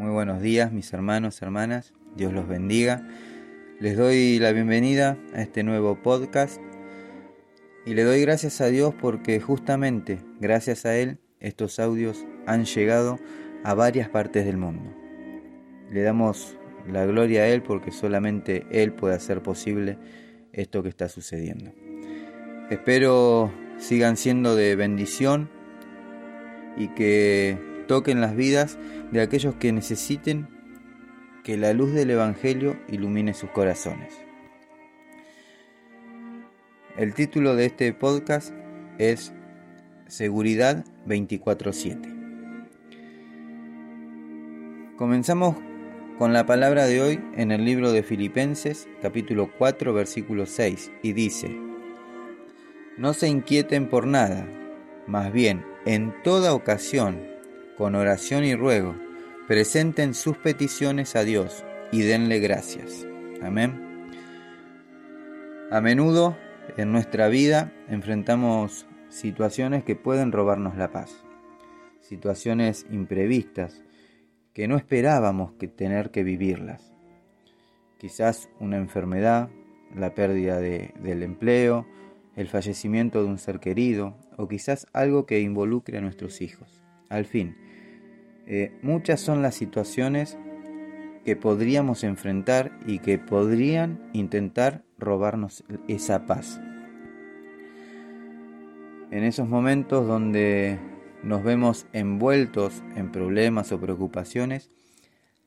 Muy buenos días mis hermanos, hermanas, Dios los bendiga. Les doy la bienvenida a este nuevo podcast y le doy gracias a Dios porque justamente gracias a Él estos audios han llegado a varias partes del mundo. Le damos la gloria a Él porque solamente Él puede hacer posible esto que está sucediendo. Espero sigan siendo de bendición y que toquen las vidas de aquellos que necesiten que la luz del Evangelio ilumine sus corazones. El título de este podcast es Seguridad 24/7. Comenzamos con la palabra de hoy en el libro de Filipenses capítulo 4 versículo 6 y dice, No se inquieten por nada, más bien en toda ocasión, con oración y ruego, presenten sus peticiones a Dios y denle gracias. Amén. A menudo en nuestra vida enfrentamos situaciones que pueden robarnos la paz, situaciones imprevistas que no esperábamos que tener que vivirlas. Quizás una enfermedad, la pérdida de, del empleo, el fallecimiento de un ser querido o quizás algo que involucre a nuestros hijos. Al fin, eh, muchas son las situaciones que podríamos enfrentar y que podrían intentar robarnos esa paz. En esos momentos donde nos vemos envueltos en problemas o preocupaciones,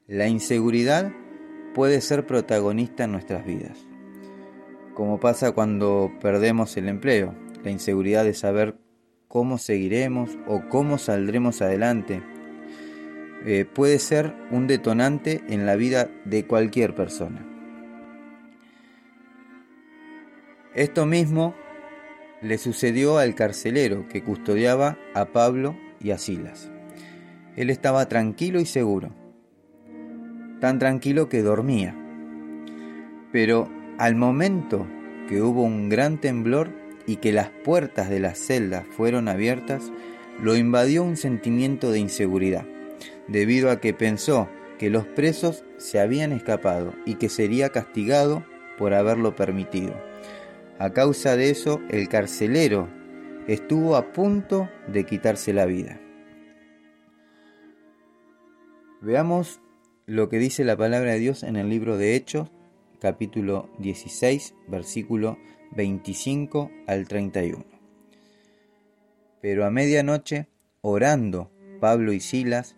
la inseguridad puede ser protagonista en nuestras vidas. Como pasa cuando perdemos el empleo, la inseguridad de saber cómo seguiremos o cómo saldremos adelante eh, puede ser un detonante en la vida de cualquier persona. Esto mismo le sucedió al carcelero que custodiaba a Pablo y a Silas. Él estaba tranquilo y seguro, tan tranquilo que dormía. Pero al momento que hubo un gran temblor y que las puertas de la celda fueron abiertas, lo invadió un sentimiento de inseguridad debido a que pensó que los presos se habían escapado y que sería castigado por haberlo permitido. A causa de eso, el carcelero estuvo a punto de quitarse la vida. Veamos lo que dice la palabra de Dios en el libro de Hechos, capítulo 16, versículo 25 al 31. Pero a medianoche, orando Pablo y Silas,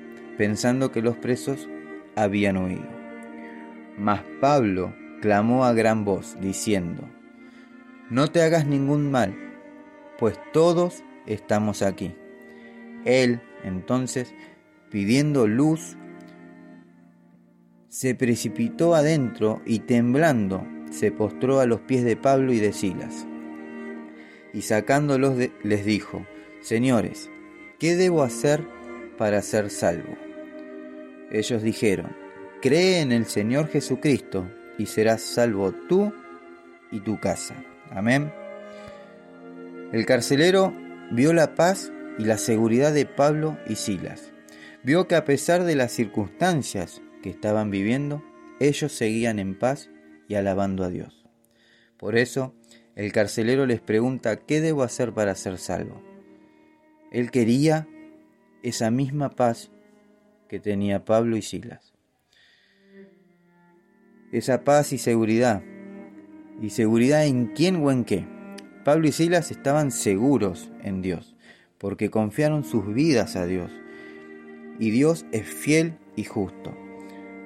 pensando que los presos habían huido. Mas Pablo clamó a gran voz, diciendo, No te hagas ningún mal, pues todos estamos aquí. Él, entonces, pidiendo luz, se precipitó adentro y temblando se postró a los pies de Pablo y de Silas. Y sacándolos les dijo, Señores, ¿qué debo hacer para ser salvo? Ellos dijeron, cree en el Señor Jesucristo y serás salvo tú y tu casa. Amén. El carcelero vio la paz y la seguridad de Pablo y Silas. Vio que a pesar de las circunstancias que estaban viviendo, ellos seguían en paz y alabando a Dios. Por eso, el carcelero les pregunta, ¿qué debo hacer para ser salvo? Él quería esa misma paz que tenía Pablo y Silas. Esa paz y seguridad. ¿Y seguridad en quién o en qué? Pablo y Silas estaban seguros en Dios, porque confiaron sus vidas a Dios. Y Dios es fiel y justo.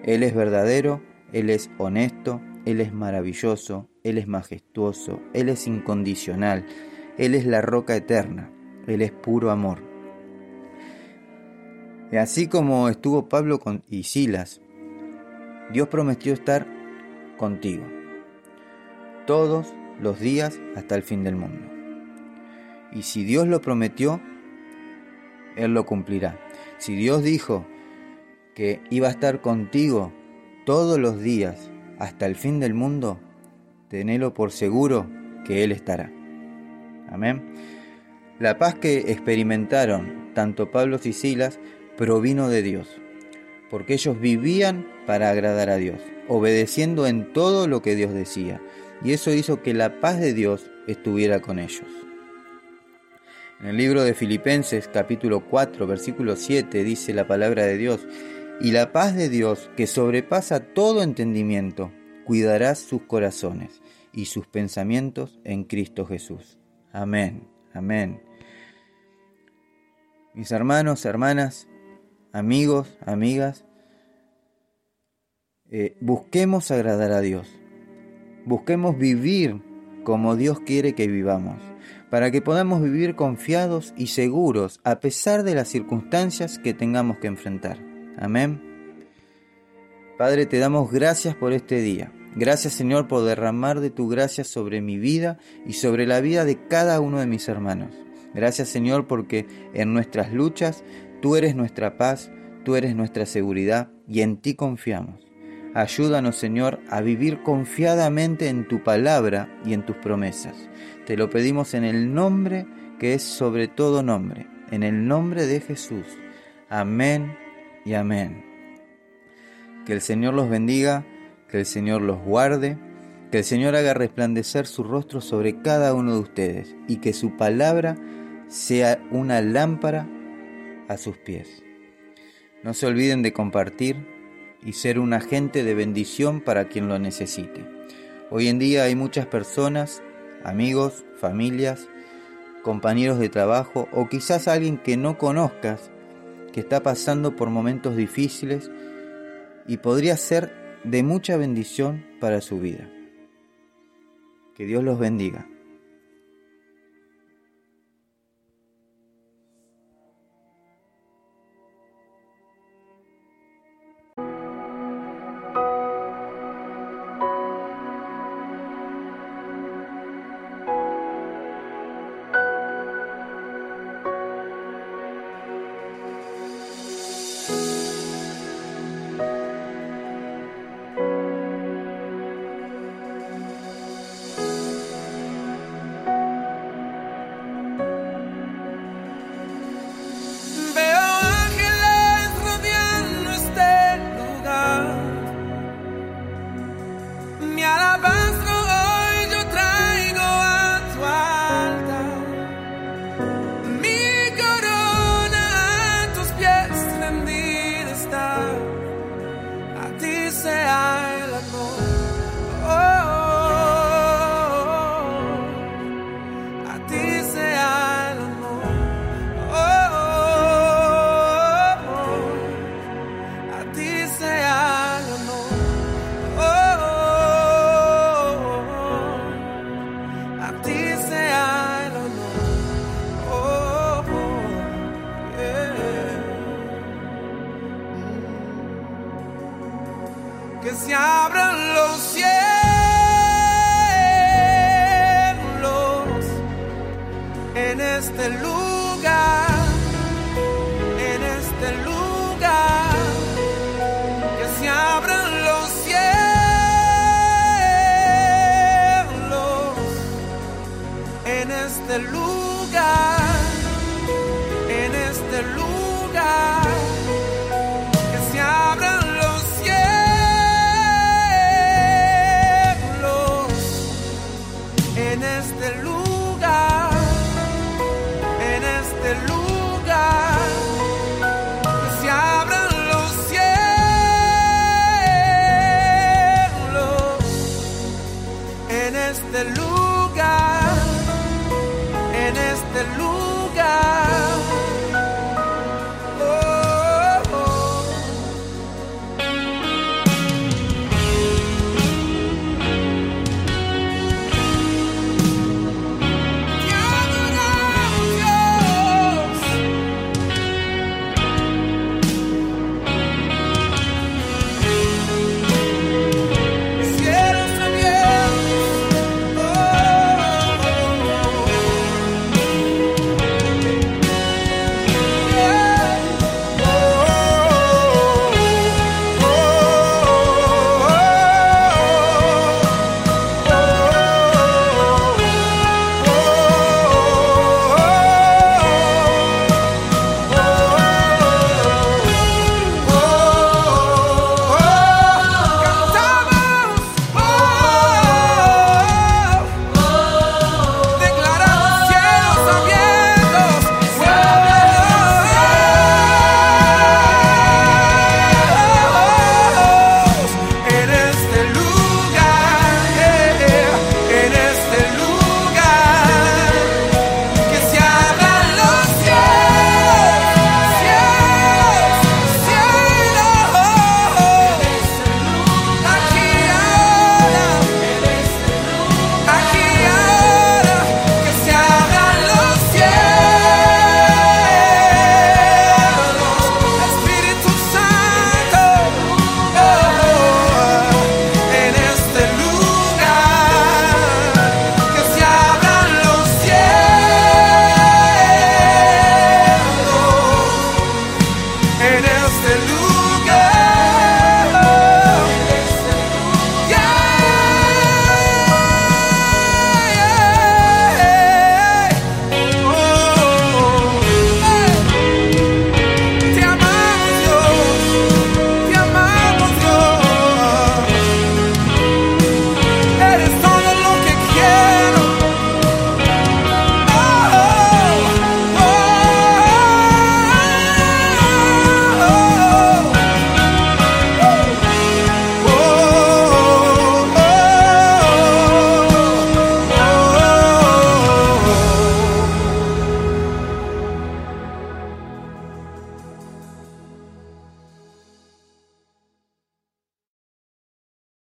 Él es verdadero, Él es honesto, Él es maravilloso, Él es majestuoso, Él es incondicional, Él es la roca eterna, Él es puro amor. Así como estuvo Pablo con, y Silas, Dios prometió estar contigo todos los días hasta el fin del mundo. Y si Dios lo prometió, Él lo cumplirá. Si Dios dijo que iba a estar contigo todos los días hasta el fin del mundo, tenelo por seguro que Él estará. Amén. La paz que experimentaron tanto Pablo y Silas provino de Dios, porque ellos vivían para agradar a Dios, obedeciendo en todo lo que Dios decía, y eso hizo que la paz de Dios estuviera con ellos. En el libro de Filipenses capítulo 4 versículo 7 dice la palabra de Dios, y la paz de Dios que sobrepasa todo entendimiento, cuidará sus corazones y sus pensamientos en Cristo Jesús. Amén, amén. Mis hermanos, hermanas, amigos, amigas, eh, busquemos agradar a Dios. Busquemos vivir como Dios quiere que vivamos, para que podamos vivir confiados y seguros a pesar de las circunstancias que tengamos que enfrentar. Amén. Padre, te damos gracias por este día. Gracias Señor por derramar de tu gracia sobre mi vida y sobre la vida de cada uno de mis hermanos. Gracias Señor porque en nuestras luchas tú eres nuestra paz, tú eres nuestra seguridad y en ti confiamos. Ayúdanos Señor a vivir confiadamente en tu palabra y en tus promesas. Te lo pedimos en el nombre que es sobre todo nombre, en el nombre de Jesús. Amén y amén. Que el Señor los bendiga que el Señor los guarde, que el Señor haga resplandecer su rostro sobre cada uno de ustedes y que su palabra sea una lámpara a sus pies. No se olviden de compartir y ser un agente de bendición para quien lo necesite. Hoy en día hay muchas personas, amigos, familias, compañeros de trabajo o quizás alguien que no conozcas que está pasando por momentos difíciles y podría ser de mucha bendición para su vida. Que Dios los bendiga. este lugar.